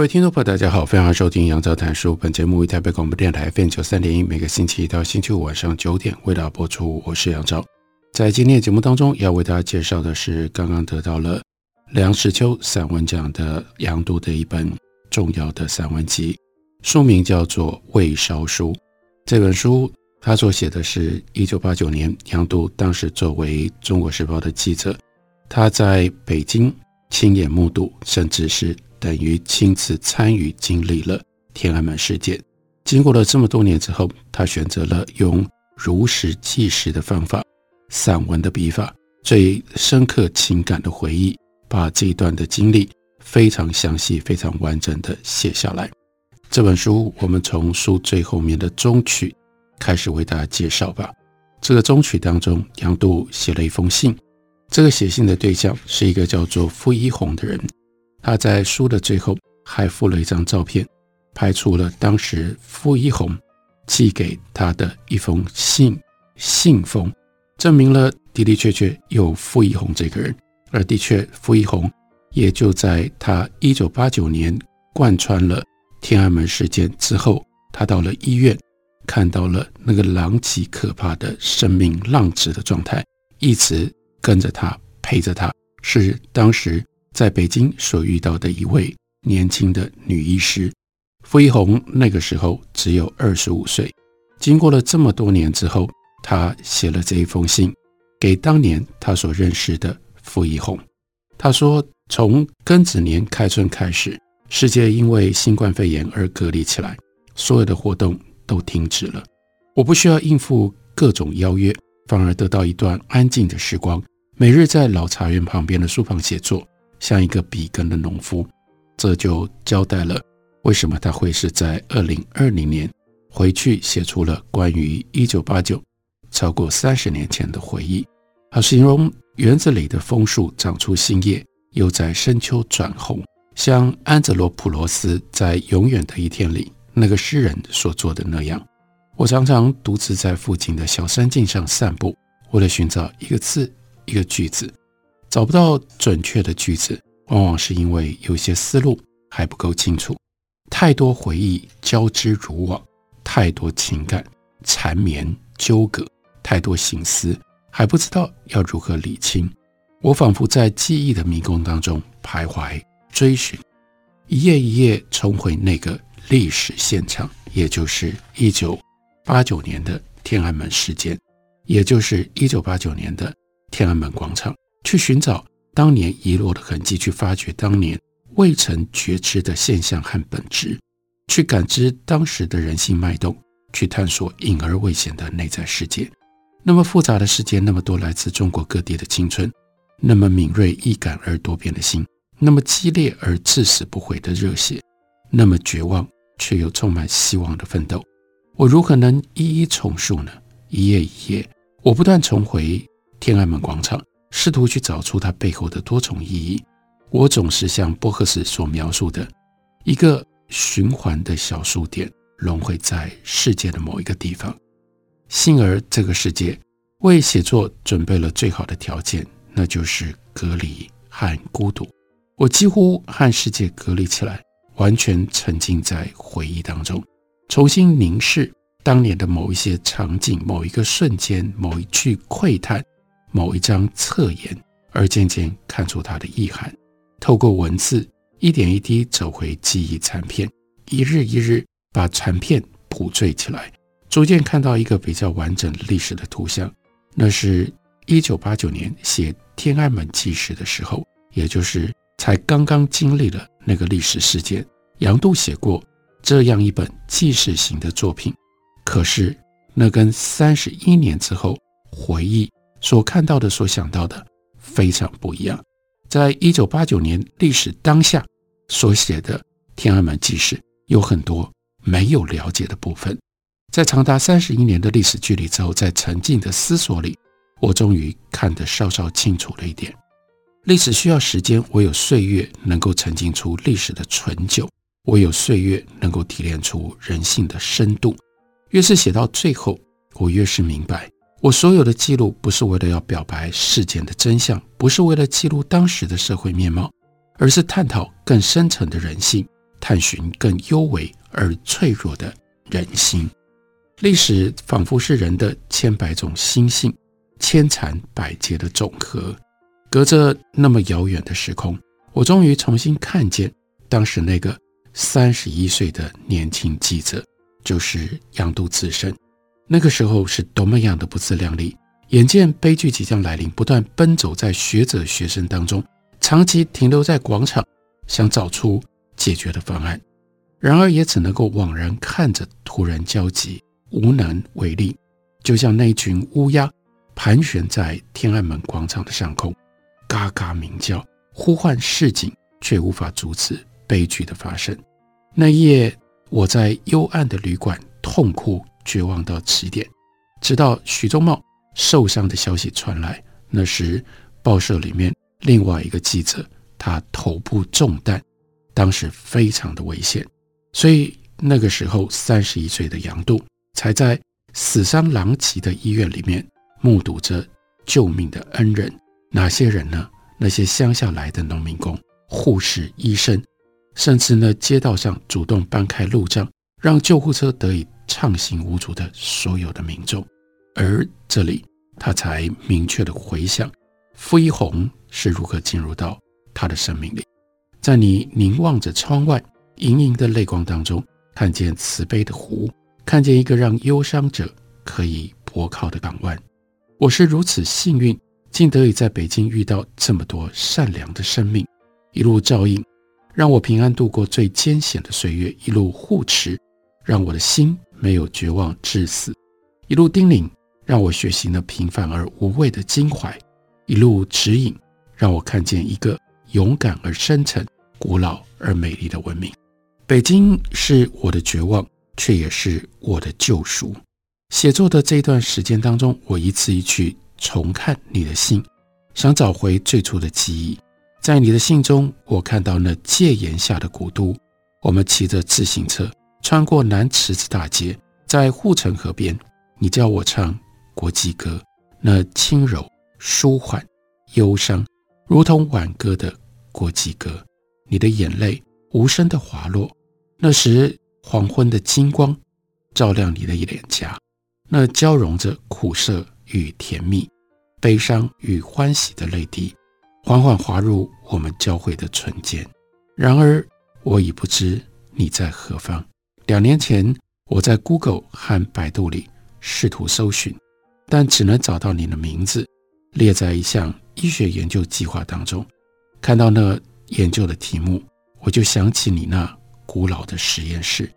各位听众朋友，大家好，欢迎收听杨照谈书。本节目为台北广播电台 FM 九三点一，每个星期一到星期五晚上九点为大家播出。我是杨照，在今天的节目当中，要为大家介绍的是刚刚得到了梁实秋散文奖的杨度的一本重要的散文集，书名叫做《未烧书》。这本书他所写的是一九八九年，杨度当时作为《中国时报》的记者，他在北京亲眼目睹，甚至是。等于亲自参与经历了天安门事件。经过了这么多年之后，他选择了用如实纪实的方法，散文的笔法，最深刻情感的回忆，把这一段的经历非常详细、非常完整的写下来。这本书，我们从书最后面的中曲开始为大家介绍吧。这个中曲当中，杨度写了一封信，这个写信的对象是一个叫做傅一鸿的人。他在书的最后还附了一张照片，拍出了当时傅一红寄给他的一封信信封，证明了的的确确有傅一红这个人。而的确，傅一红也就在他一九八九年贯穿了天安门事件之后，他到了医院，看到了那个狼藉可怕的生命浪子的状态，一直跟着他陪着他，是当时。在北京所遇到的一位年轻的女医师，傅一红那个时候只有二十五岁。经过了这么多年之后，他写了这一封信给当年他所认识的傅一红。他说：“从庚子年开春开始，世界因为新冠肺炎而隔离起来，所有的活动都停止了。我不需要应付各种邀约，反而得到一段安静的时光，每日在老茶园旁边的书房写作。”像一个笔耕的农夫，这就交代了为什么他会是在二零二零年回去写出了关于一九八九超过三十年前的回忆。他形容园子里的枫树长出新叶，又在深秋转红，像安哲罗普罗斯在《永远的一天》里那个诗人所做的那样。我常常独自在附近的小山径上散步，为了寻找一个字，一个句子。找不到准确的句子，往往是因为有些思路还不够清楚。太多回忆交织如网，太多情感缠绵纠葛，太多心思还不知道要如何理清。我仿佛在记忆的迷宫当中徘徊追寻，一页一页重回那个历史现场，也就是一九八九年的天安门事件，也就是一九八九年的天安门广场。去寻找当年遗落的痕迹，去发掘当年未曾觉知的现象和本质，去感知当时的人性脉动，去探索隐而未显的内在世界。那么复杂的世界，那么多来自中国各地的青春，那么敏锐易感而多变的心，那么激烈而至死不悔的热血，那么绝望却又充满希望的奋斗。我如何能一一重述呢？一页一页，我不断重回天安门广场。试图去找出它背后的多重意义。我总是像波赫斯所描述的，一个循环的小数点，融汇在世界的某一个地方。幸而这个世界为写作准备了最好的条件，那就是隔离和孤独。我几乎和世界隔离起来，完全沉浸在回忆当中，重新凝视当年的某一些场景、某一个瞬间、某一句喟叹。某一张侧颜，而渐渐看出它的意涵。透过文字，一点一滴走回记忆残片，一日一日把残片补缀起来，逐渐看到一个比较完整历史的图像。那是一九八九年写天安门纪实的时候，也就是才刚刚经历了那个历史事件。杨度写过这样一本纪实型的作品，可是那跟三十一年之后回忆。所看到的、所想到的非常不一样。在一九八九年历史当下所写的《天安门纪事》有很多没有了解的部分。在长达三十一年的历史距离之后，在沉静的思索里，我终于看得稍稍清楚了一点。历史需要时间，唯有岁月能够沉浸出历史的醇酒，唯有岁月能够提炼出人性的深度。越是写到最后，我越是明白，我所有的记录不是为了要表白事件的真相，不是为了记录当时的社会面貌，而是探讨更深层的人性，探寻更幽微而脆弱的人心。历史仿佛是人的千百种心性，千缠百结的总和。隔着那么遥远的时空，我终于重新看见当时那个三十一岁的年轻记者，就是杨度自身。那个时候是多么样的不自量力！眼见悲剧即将来临，不断奔走在学者学生当中，长期停留在广场，想找出解决的方案，然而也只能够惘然看着，突然焦急，无能为力，就像那群乌鸦盘旋在天安门广场的上空。嘎嘎鸣叫，呼唤市警，却无法阻止悲剧的发生。那夜，我在幽暗的旅馆痛哭绝望到极点。直到许宗茂受伤的消息传来，那时报社里面另外一个记者，他头部中弹，当时非常的危险。所以那个时候，三十一岁的杨度才在死伤狼藉的医院里面，目睹着救命的恩人。哪些人呢？那些乡下来的农民工、护士、医生，甚至呢，街道上主动搬开路障，让救护车得以畅行无阻的所有的民众。而这里，他才明确的回想，傅一红是如何进入到他的生命里。在你凝望着窗外盈盈的泪光当中，看见慈悲的湖，看见一个让忧伤者可以泊靠的港湾。我是如此幸运。竟得以在北京遇到这么多善良的生命，一路照应，让我平安度过最艰险的岁月；一路护持，让我的心没有绝望至死；一路叮咛，让我学习那平凡而无畏的襟怀；一路指引，让我看见一个勇敢而深沉、古老而美丽的文明。北京是我的绝望，却也是我的救赎。写作的这段时间当中，我一字一句。重看你的信，想找回最初的记忆。在你的信中，我看到那戒严下的古都。我们骑着自行车穿过南池子大街，在护城河边，你教我唱国际歌，那轻柔、舒缓、忧伤，如同挽歌的国际歌。你的眼泪无声地滑落，那时黄昏的金光照亮你的脸颊，那交融着苦涩。与甜蜜、悲伤与欢喜的泪滴，缓缓滑入我们交汇的唇间。然而，我已不知你在何方。两年前，我在 Google 和百度里试图搜寻，但只能找到你的名字，列在一项医学研究计划当中。看到那研究的题目，我就想起你那古老的实验室。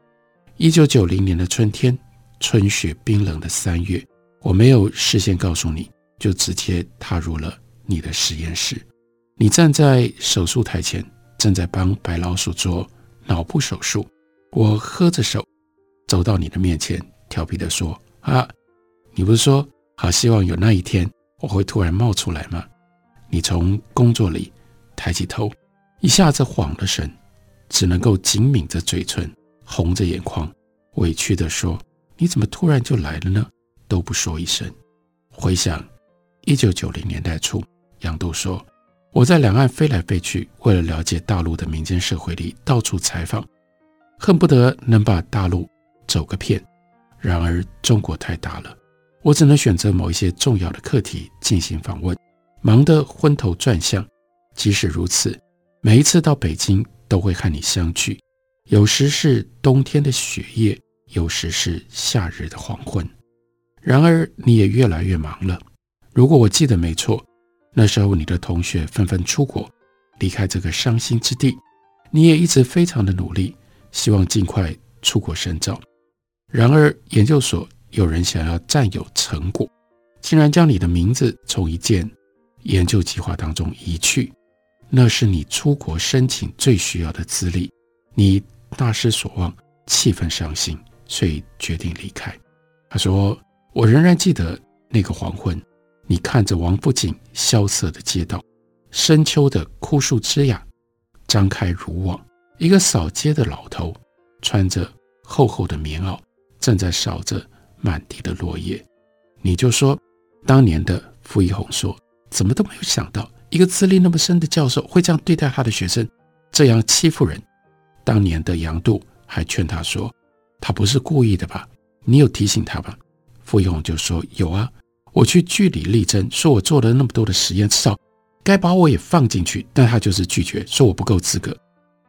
一九九零年的春天，春雪冰冷的三月。我没有事先告诉你，就直接踏入了你的实验室。你站在手术台前，正在帮白老鼠做脑部手术。我喝着手走到你的面前，调皮地说：“啊，你不是说好希望有那一天我会突然冒出来吗？”你从工作里抬起头，一下子晃了神，只能够紧抿着嘴唇，红着眼眶，委屈地说：“你怎么突然就来了呢？”都不说一声。回想一九九零年代初，杨度说：“我在两岸飞来飞去，为了了解大陆的民间社会里，到处采访，恨不得能把大陆走个遍。然而中国太大了，我只能选择某一些重要的课题进行访问，忙得昏头转向。即使如此，每一次到北京都会和你相聚，有时是冬天的雪夜，有时是夏日的黄昏。”然而，你也越来越忙了。如果我记得没错，那时候你的同学纷纷出国，离开这个伤心之地。你也一直非常的努力，希望尽快出国深造。然而，研究所有人想要占有成果，竟然将你的名字从一件研究计划当中移去。那是你出国申请最需要的资历，你大失所望，气愤伤心，所以决定离开。他说：“我仍然记得那个黄昏，你看着王府井萧瑟的街道，深秋的枯树枝桠张开如网，一个扫街的老头穿着厚厚的棉袄，正在扫着满地的落叶。你就说，当年的傅一红说，怎么都没有想到。”一个资历那么深的教授会这样对待他的学生，这样欺负人。当年的杨度还劝他说：“他不是故意的吧？你有提醒他吧？”傅一红就说：“有啊，我去据理力争，说我做了那么多的实验，至少该把我也放进去。但他就是拒绝，说我不够资格。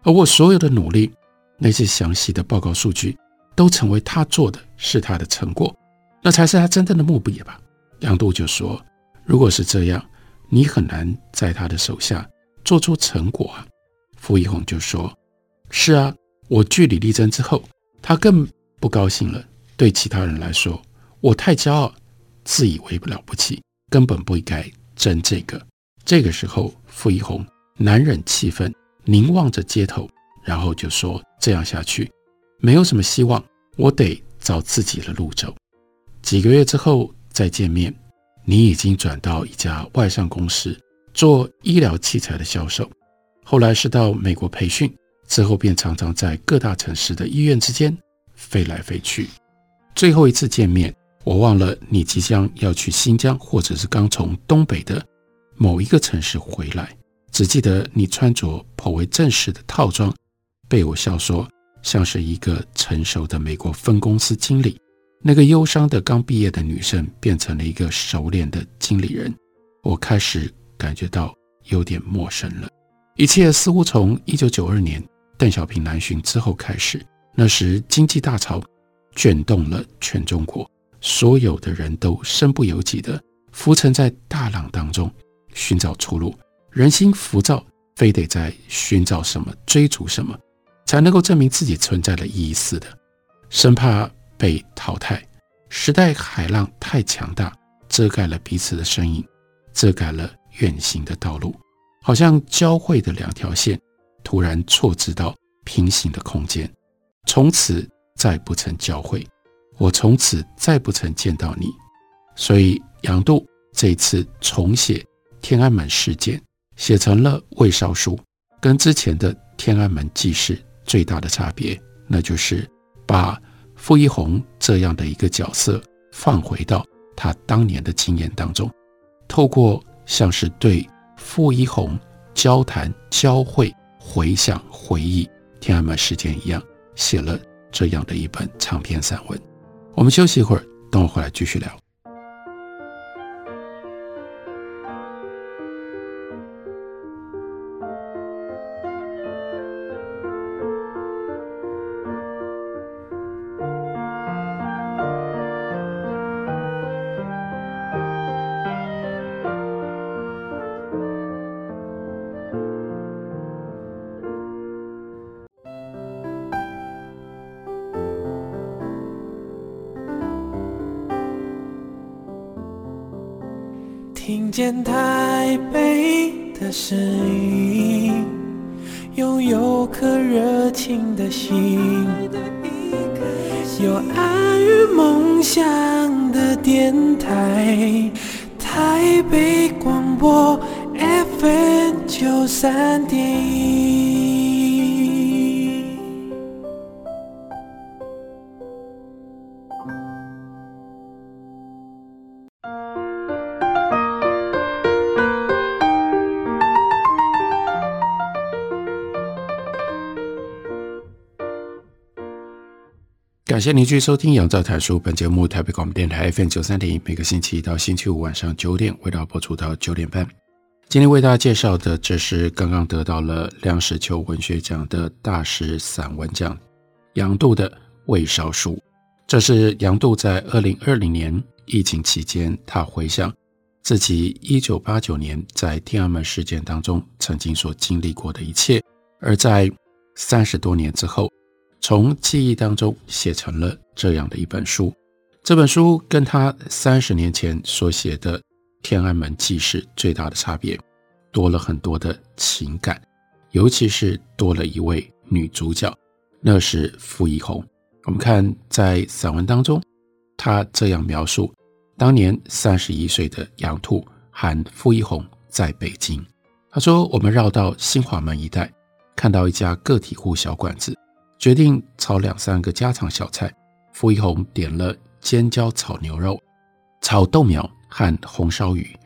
而我所有的努力，那些详细的报告数据，都成为他做的是他的成果，那才是他真正的目的吧？”杨度就说：“如果是这样。”你很难在他的手下做出成果啊！傅一红就说：“是啊，我据理力争之后，他更不高兴了。对其他人来说，我太骄傲，自以为了不起，根本不应该争这个。”这个时候，傅一红难忍气愤，凝望着街头，然后就说：“这样下去，没有什么希望，我得找自己的路走。几个月之后再见面。”你已经转到一家外商公司做医疗器材的销售，后来是到美国培训，之后便常常在各大城市的医院之间飞来飞去。最后一次见面，我忘了你即将要去新疆，或者是刚从东北的某一个城市回来，只记得你穿着颇为正式的套装，被我笑说像是一个成熟的美国分公司经理。那个忧伤的刚毕业的女生变成了一个熟练的经理人，我开始感觉到有点陌生了。一切似乎从一九九二年邓小平南巡之后开始，那时经济大潮卷动了全中国，所有的人都身不由己地浮沉在大浪当中，寻找出路。人心浮躁，非得在寻找什么、追逐什么，才能够证明自己存在的意义似的，生怕。被淘汰，时代海浪太强大，遮盖了彼此的身影，遮盖了远行的道路，好像交汇的两条线突然错置到平行的空间，从此再不曾交汇，我从此再不曾见到你。所以杨度这次重写天安门事件，写成了魏烧书，跟之前的天安门纪事最大的差别，那就是把。傅一红这样的一个角色，放回到他当年的经验当中，透过像是对傅一红交谈、交汇、回想、回忆天安门事件一样，写了这样的一本长篇散文。我们休息一会儿，等我回来继续聊。电台，台北广播 FM 九三点一。感谢您继续收听《杨照谈书》本节目，台北广播电台 FM 九三点一，每个星期一到星期五晚上九点，为大家播出到九点半。今天为大家介绍的，这是刚刚得到了梁实秋文学奖的大师散文奖，杨度的《魏烧书》。这是杨度在二零二零年疫情期间，他回想自己一九八九年在天安门事件当中曾经所经历过的一切，而在三十多年之后。从记忆当中写成了这样的一本书，这本书跟他三十年前所写的《天安门纪事》最大的差别，多了很多的情感，尤其是多了一位女主角，那是傅一红。我们看在散文当中，她这样描述当年三十一岁的杨兔喊傅一红在北京。她说：“我们绕到新华门一带，看到一家个体户小馆子，决定炒两三个家常小菜。傅一红点了尖椒炒牛肉、炒豆苗和红烧鱼。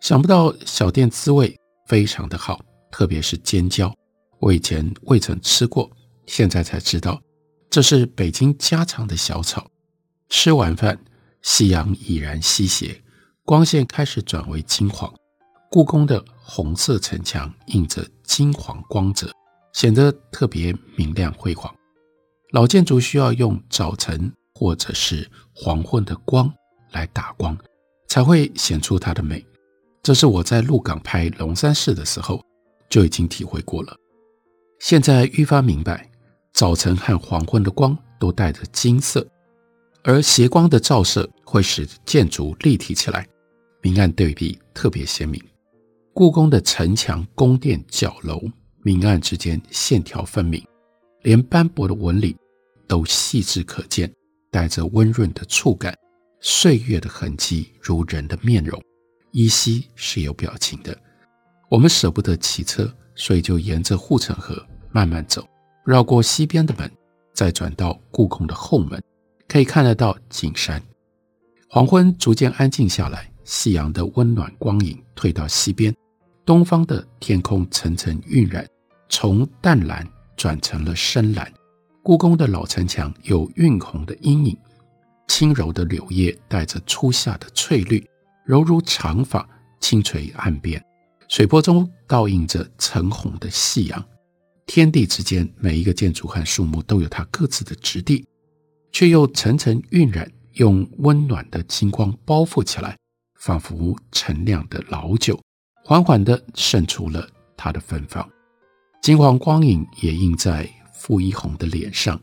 想不到小店滋味。”非常的好，特别是尖椒，我以前未曾吃过，现在才知道，这是北京家常的小炒。吃完饭，夕阳已然西斜，光线开始转为金黄，故宫的红色城墙映着金黄光泽，显得特别明亮辉煌。老建筑需要用早晨或者是黄昏的光来打光，才会显出它的美。这是我在鹿港拍龙山寺的时候就已经体会过了，现在愈发明白，早晨和黄昏的光都带着金色，而斜光的照射会使建筑立体起来，明暗对比特别鲜明。故宫的城墙、宫殿、角楼，明暗之间线条分明，连斑驳的纹理都细致可见，带着温润的触感，岁月的痕迹如人的面容。依稀是有表情的。我们舍不得骑车，所以就沿着护城河慢慢走，绕过西边的门，再转到故宫的后门，可以看得到景山。黄昏逐渐安静下来，夕阳的温暖光影退到西边，东方的天空层层晕染，从淡蓝转成了深蓝。故宫的老城墙有晕红的阴影，轻柔的柳叶带着初夏的翠绿。柔如长发轻垂岸边，水波中倒映着橙红的夕阳。天地之间，每一个建筑和树木都有它各自的质地，却又层层晕染，用温暖的金光包覆起来，仿佛陈酿的老酒，缓缓地渗出了它的芬芳。金黄光影也映在傅一红的脸上，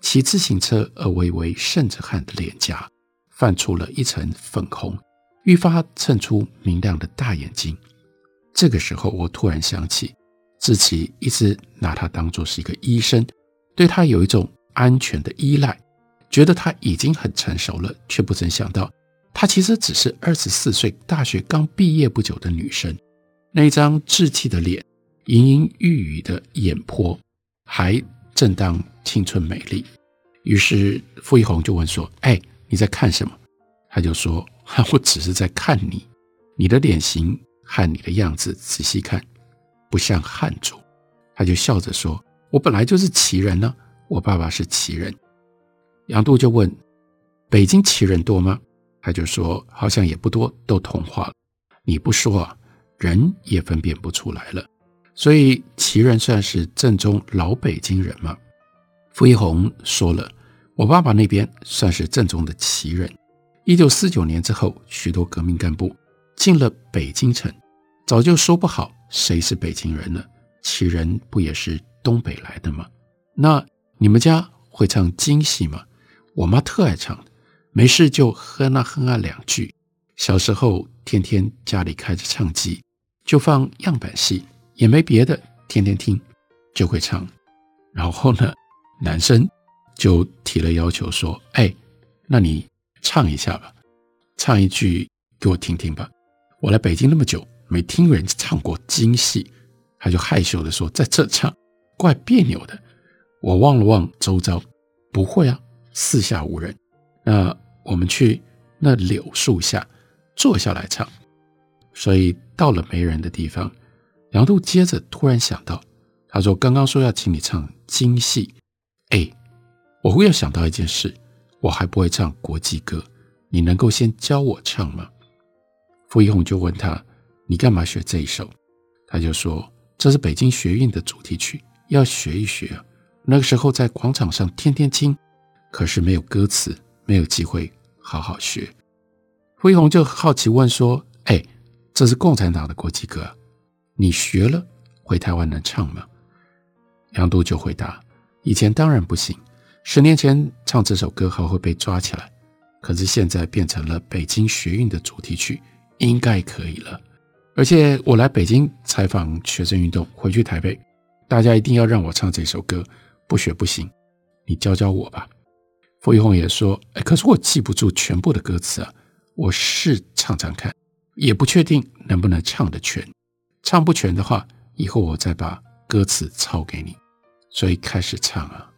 骑自行车而微微渗着汗的脸颊，泛出了一层粉红。愈发衬出明亮的大眼睛。这个时候，我突然想起，志祺一直拿他当作是一个医生，对他有一种安全的依赖，觉得他已经很成熟了，却不曾想到，他其实只是二十四岁，大学刚毕业不久的女生。那张稚气的脸，盈盈欲语的眼波，还正当青春美丽。于是傅一红就问说：“哎，你在看什么？”他就说。我只是在看你，你的脸型和你的样子，仔细看，不像汉族。他就笑着说：“我本来就是旗人呢，我爸爸是旗人。”杨度就问：“北京旗人多吗？”他就说：“好像也不多，都同化了。你不说啊，人也分辨不出来了。所以旗人算是正宗老北京人吗？”傅一红说了：“我爸爸那边算是正宗的旗人。”一九四九年之后，许多革命干部进了北京城，早就说不好谁是北京人了。旗人不也是东北来的吗？那你们家会唱京戏吗？我妈特爱唱，没事就哼啊哼啊两句。小时候天天家里开着唱机，就放样板戏，也没别的，天天听就会唱。然后呢，男生就提了要求说：“哎，那你。”唱一下吧，唱一句给我听听吧。我来北京那么久，没听人唱过京戏。他就害羞地说：“在这唱，怪别扭的。”我望了望周遭，不会啊，四下无人。那我们去那柳树下坐下来唱。所以到了没人的地方，杨度接着突然想到，他说：“刚刚说要请你唱京戏，哎，我忽然想到一件事。”我还不会唱国际歌，你能够先教我唱吗？傅一红就问他：“你干嘛学这一首？”他就说：“这是北京学运的主题曲，要学一学。那个时候在广场上天天听，可是没有歌词，没有机会好好学。”傅一红就好奇问说：“哎，这是共产党的国际歌，你学了回台湾能唱吗？”杨度就回答：“以前当然不行。”十年前唱这首歌还会被抓起来，可是现在变成了北京学运的主题曲，应该可以了。而且我来北京采访学生运动，回去台北，大家一定要让我唱这首歌，不学不行。你教教我吧。傅一红也说：“哎，可是我记不住全部的歌词啊，我试唱唱看，也不确定能不能唱得全。唱不全的话，以后我再把歌词抄给你。”所以开始唱啊，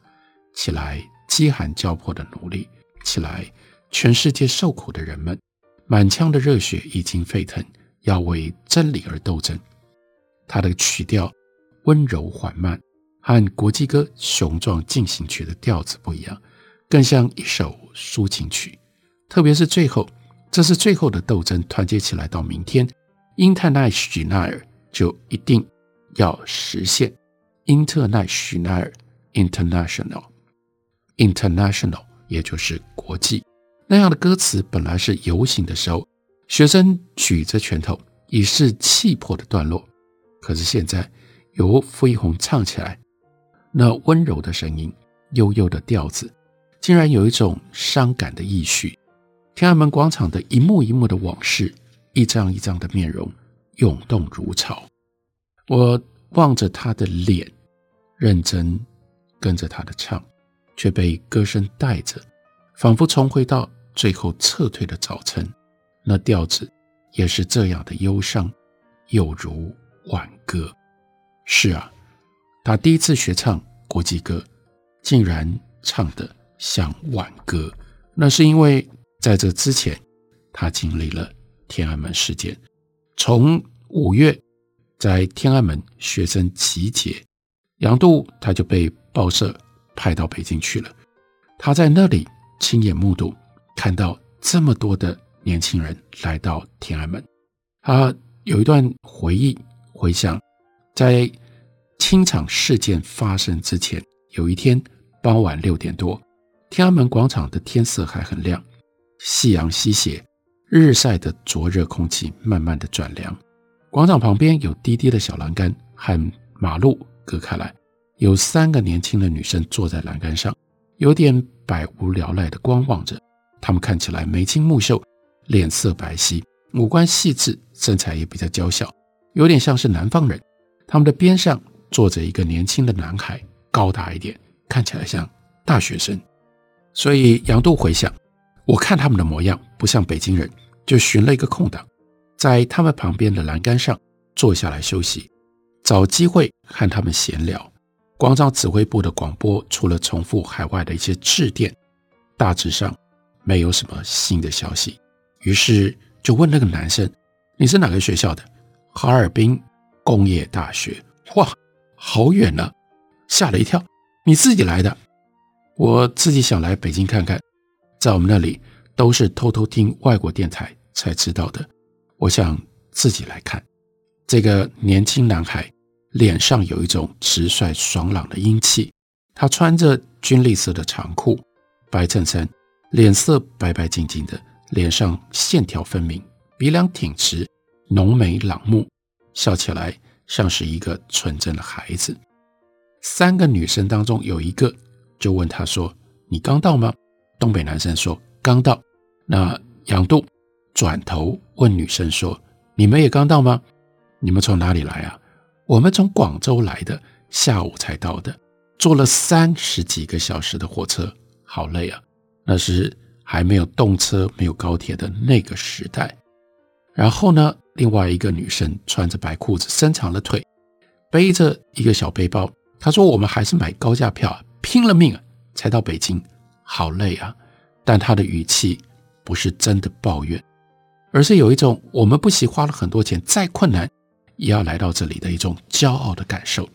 起来，饥寒交迫的奴隶，起来，全世界受苦的人们，满腔的热血已经沸腾。要为真理而斗争，他的曲调温柔缓慢，和国际歌雄壮进行曲的调子不一样，更像一首抒情曲。特别是最后，这是最后的斗争，团结起来到明天。International 就一定要实现。International International International，也就是国际。那样的歌词本来是游行的时候。学生举着拳头以示气魄的段落，可是现在由傅一红唱起来，那温柔的声音、悠悠的调子，竟然有一种伤感的意绪。天安门广场的一幕一幕的往事，一张一张的面容涌动如潮。我望着他的脸，认真跟着他的唱，却被歌声带着，仿佛重回到最后撤退的早晨。那调子也是这样的忧伤，又如挽歌。是啊，他第一次学唱国际歌，竟然唱得像挽歌。那是因为在这之前，他经历了天安门事件。从五月在天安门学生集结，杨度他就被报社派到北京去了。他在那里亲眼目睹，看到这么多的。年轻人来到天安门，他有一段回忆回想，在清场事件发生之前，有一天傍晚六点多，天安门广场的天色还很亮，夕阳西斜，日晒的灼热空气慢慢的转凉，广场旁边有低低的小栏杆和马路隔开来，有三个年轻的女生坐在栏杆上，有点百无聊赖的观望着，她们看起来眉清目秀。脸色白皙，五官细致，身材也比较娇小，有点像是南方人。他们的边上坐着一个年轻的男孩，高大一点，看起来像大学生。所以杨度回想，我看他们的模样不像北京人，就寻了一个空档，在他们旁边的栏杆上坐下来休息，找机会和他们闲聊。广场指挥部的广播除了重复海外的一些致电，大致上没有什么新的消息。于是就问那个男生：“你是哪个学校的？”“哈尔滨工业大学。”“哇，好远呢！”吓了一跳。“你自己来的？”“我自己想来北京看看，在我们那里都是偷偷听外国电台才知道的。我想自己来看。”这个年轻男孩脸上有一种直率爽朗的英气，他穿着军绿色的长裤、白衬衫，脸色白白净净的。脸上线条分明，鼻梁挺直，浓眉朗目，笑起来像是一个纯真的孩子。三个女生当中有一个就问他说：“你刚到吗？”东北男生说：“刚到。”那杨度转头问女生说：“你们也刚到吗？你们从哪里来啊？”“我们从广州来的，下午才到的，坐了三十几个小时的火车，好累啊。”那是。还没有动车、没有高铁的那个时代，然后呢，另外一个女生穿着白裤子、伸长了腿，背着一个小背包。她说：“我们还是买高价票，拼了命啊才到北京，好累啊！”但他的语气不是真的抱怨，而是有一种我们不惜花了很多钱，再困难也要来到这里的一种骄傲的感受。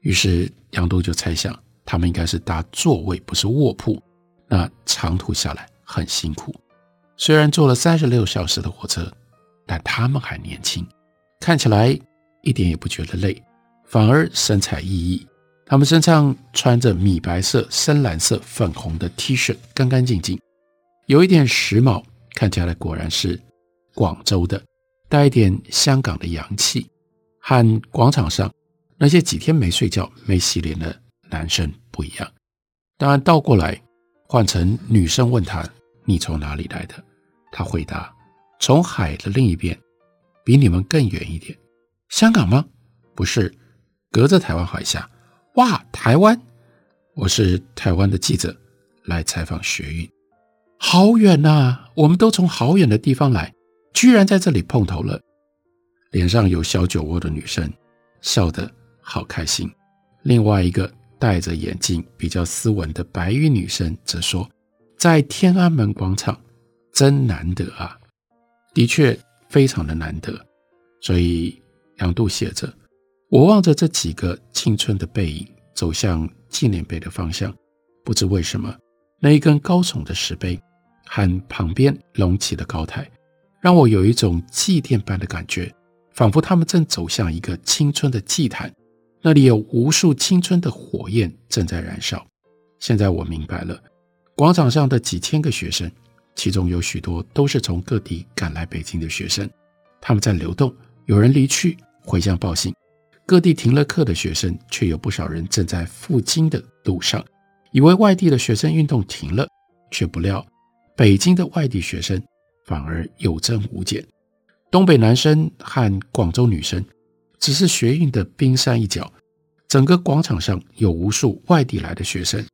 于是杨渡就猜想，他们应该是搭座位，不是卧铺。那长途下来很辛苦，虽然坐了三十六小时的火车，但他们还年轻，看起来一点也不觉得累，反而神采奕奕。他们身上穿着米白色、深蓝色、粉红的 T 恤，干干净净，有一点时髦，看起来果然是广州的，带一点香港的洋气，和广场上那些几天没睡觉、没洗脸的男生不一样。当然倒过来。换成女生问他：“你从哪里来的？”他回答：“从海的另一边。”比你们更远一点。香港吗？不是，隔着台湾海峡。哇，台湾！我是台湾的记者，来采访学运。好远呐！我们都从好远的地方来，居然在这里碰头了。脸上有小酒窝的女生笑得好开心。另外一个戴着眼镜、比较斯文的白衣女生则说：“在天安门广场，真难得啊！”的确非常的难得。所以杨度写着：“我望着这几个青春的背影走向纪念碑的方向，不知为什么，那一根高耸的石碑。”和旁边隆起的高台，让我有一种祭奠般的感觉，仿佛他们正走向一个青春的祭坛，那里有无数青春的火焰正在燃烧。现在我明白了，广场上的几千个学生，其中有许多都是从各地赶来北京的学生，他们在流动，有人离去回乡报信，各地停了课的学生，却有不少人正在赴京的路上，以为外地的学生运动停了，却不料。北京的外地学生反而有增无减，东北男生和广州女生只是学运的冰山一角，整个广场上有无数外地来的学生，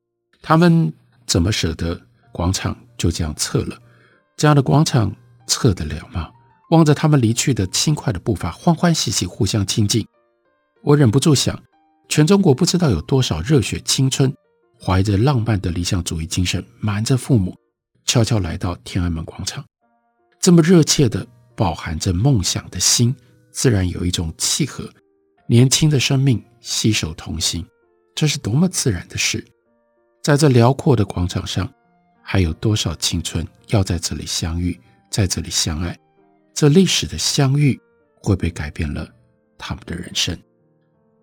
他们怎么舍得广场就这样撤了？这样的广场撤得了吗？望着他们离去的轻快的步伐，欢欢喜喜互相亲近，我忍不住想，全中国不知道有多少热血青春，怀着浪漫的理想主义精神，瞒着父母。悄悄来到天安门广场，这么热切的饱含着梦想的心，自然有一种契合。年轻的生命携手同行，这是多么自然的事。在这辽阔的广场上，还有多少青春要在这里相遇，在这里相爱？这历史的相遇会不会改变了他们的人生？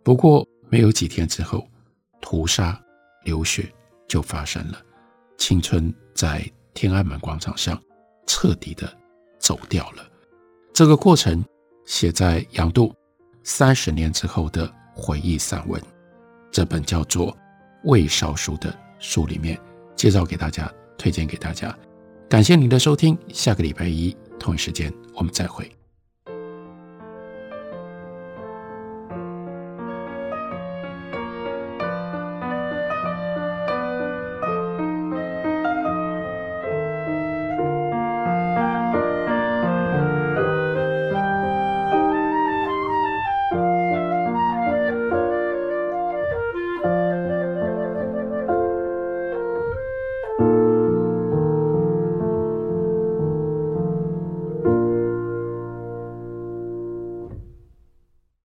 不过，没有几天之后，屠杀、流血就发生了，青春在。天安门广场上，彻底的走掉了。这个过程写在杨度三十年之后的回忆散文，这本叫做《未烧书》的书里面介绍给大家，推荐给大家。感谢您的收听，下个礼拜一同一时间我们再会。